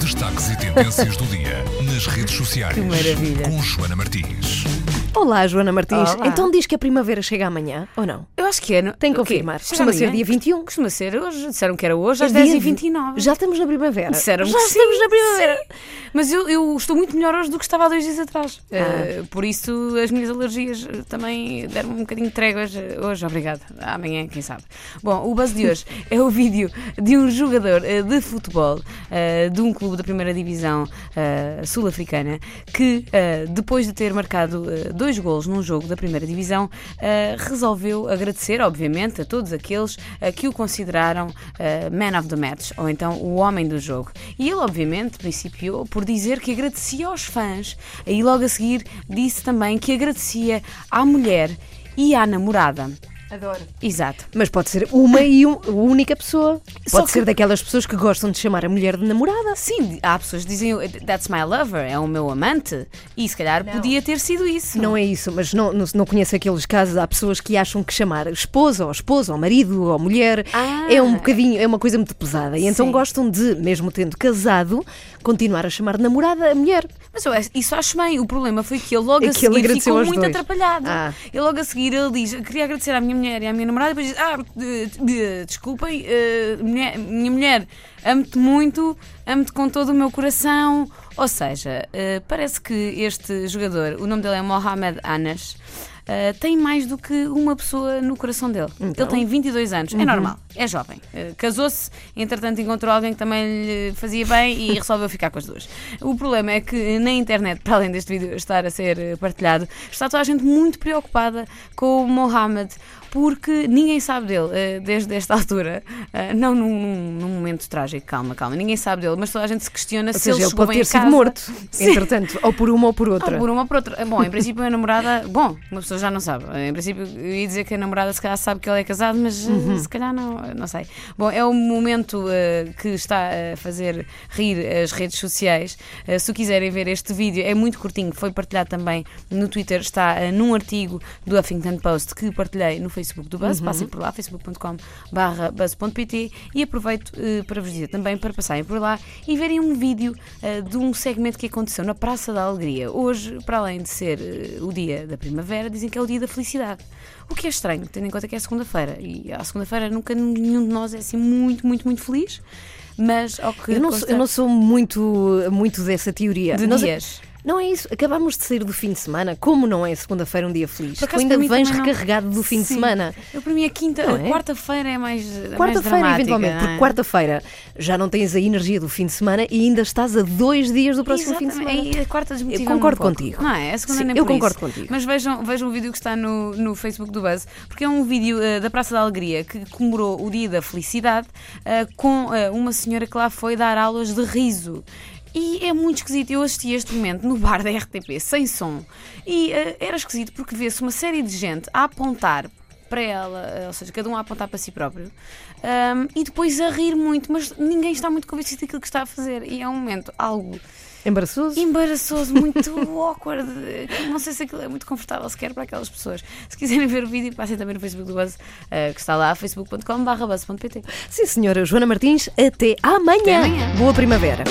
Destaques e tendências do dia nas redes sociais. Que maravilha. Com Joana Martins. Olá, Joana Martins. Olá. Então diz que a primavera chega amanhã, ou não? Eu acho que é. no- Tem que confirmar. Costuma ser dia 21. Costuma ser hoje. Disseram que era hoje às É dia 10h29. Já estamos na primavera. Disseram Já estamos sim, na primavera. Mas eu, eu estou muito melhor hoje do que estava há dois dias atrás. Ah. Eh, por isso as minhas alergias eh, também deram um bocadinho de tréguas eh, hoje. Obrigado. Amanhã, quem sabe. Bom, o buzz de hoje é o vídeo de um jogador de futebol eh, de um clube da primeira divisão eh, sul-africana que, depois de ter marcado eh, dois golos num jogo da primeira divisão, eh, resolveu agradecer, obviamente, a todos aqueles eh, que o consideraram eh, man of the match, ou então o homem do jogo. E ele, obviamente, principiou por dizer que agradecia aos fãs, e logo a seguir disse também que agradecia à mulher e à namorada. Adoro. Exato. Mas pode ser uma e um- única pessoa. Só Pode que- ser daquelas pessoas que gostam de chamar a mulher de namorada. Sim, há pessoas que dizem that's my lover, é o meu amante, e se calhar podia ter sido isso. Não é isso, mas não, não, não conheço aqueles casos. Há pessoas que acham que chamar esposa ou esposa ou marido ou mulher Ah. é um bocadinho, é uma coisa muito pesada. E então Sim. gostam de, mesmo tendo casado, continuar a chamar namorada a mulher. Mas eu isso acho bem. O problema foi que ele logo É a ele seguir ficou muito dois. atrapalhado. Ah. E logo a seguir ele diz: queria agradecer à minha mulher e à minha namorada, e depois diz: Ah, desculpem, eh, mulher- minha mulher, amo-te muito, amo-te com todo o meu coração. Ou seja, eh, parece que este jogador, o nome dele é Mohamed Anas. eh, tem mais do que uma pessoa no coração dele. Então? Ele tem 22 anos, Uhum. é normal, é jovem. Eh, Casou-se, entretanto encontrou alguém que também lhe fazia bem e resolveu ficar com as duas. O problema é que na internet, para além deste vídeo estar a ser partilhado, está toda a gente muito preocupada com o Mohammed porque ninguém sabe dele eh, desde esta altura. Eh, Não num, num- momento trágico, calma, calma. Ninguém sabe dele, mas toda a gente se questiona Ou se seja, ele ele pode ter sido casa. morto, Sim. entretanto, ou por uma ou por outra. Ah, por uma ou por outra. Bom, em princípio a namorada. Bom, uma pessoa já não sabe. Em princípio eu ia dizer que a namorada se calhar sabe que ele é casado, mas eh, Uhum. se calhar não, não sei. Bom, é o momento eh, que está a fazer rir as redes sociais. Eh, se quiserem ver este vídeo, é muito curtinho, foi partilhado também no Twitter, está eh, num artigo do Huffington Post que partilhei no Facebook do Buzz. Passem por lá, facebook.com/barra buzz.pt e aproveito eh, para vos dizer também para passarem por lá e verem um vídeo eh, de um segmento que aconteceu na Praça da Alegria. Hoje, para além de ser eh, o dia da primavera, dizem que é o dia da felicidade. O que é estranho, tendo em conta que é segunda-feira. E à segunda-feira nunca nenhum de nós é assim muito, muito, muito feliz. Mas ao que Eu não, sou, consta eu não sou muito, muito dessa teoria. de Nós- dias. Não é isso. Acabamos de sair do fim de semana. Como não é segunda-feira um dia feliz? Tu ainda vens também não. recarregado do fim de Sim. semana. Eu, para mim, a quinta, Não a é? quarta-feira é mais. é mais Quarta-feira, eventualmente, não porque é? quarta-feira já não tens a energia do fim de semana e ainda estás a dois dias do próximo fim de Exatamente. semana. E a quarta Eu concordo contigo. Não é? A segunda Sim, nem eu concordo isso. contigo. Mas vejam, vejam o vídeo que está no, no Facebook do Buzz, porque é um vídeo eh, da Praça da Alegria que comemorou o Dia da Felicidade eh, com eh, uma senhora que lá foi dar aulas de riso. E é muito esquisito. Eu assisti este momento no bar da RTP, sem som. E eh, era esquisito porque vê-se uma série de gente a apontar para ela, eh, ou seja, cada um a apontar para si próprio, ahm, e depois a rir muito, mas ninguém está muito convencido daquilo que está a fazer. E é um momento algo Embaraçoso? embaraçoso, muito awkward. Não sei se aquilo é muito confortável sequer para aquelas pessoas. Se quiserem ver o vídeo, passem também no Facebook do Buzz, eh, que está lá, facebook.com.br. Sim, senhora Joana Martins, até amanhã. Até amanhã. Boa primavera.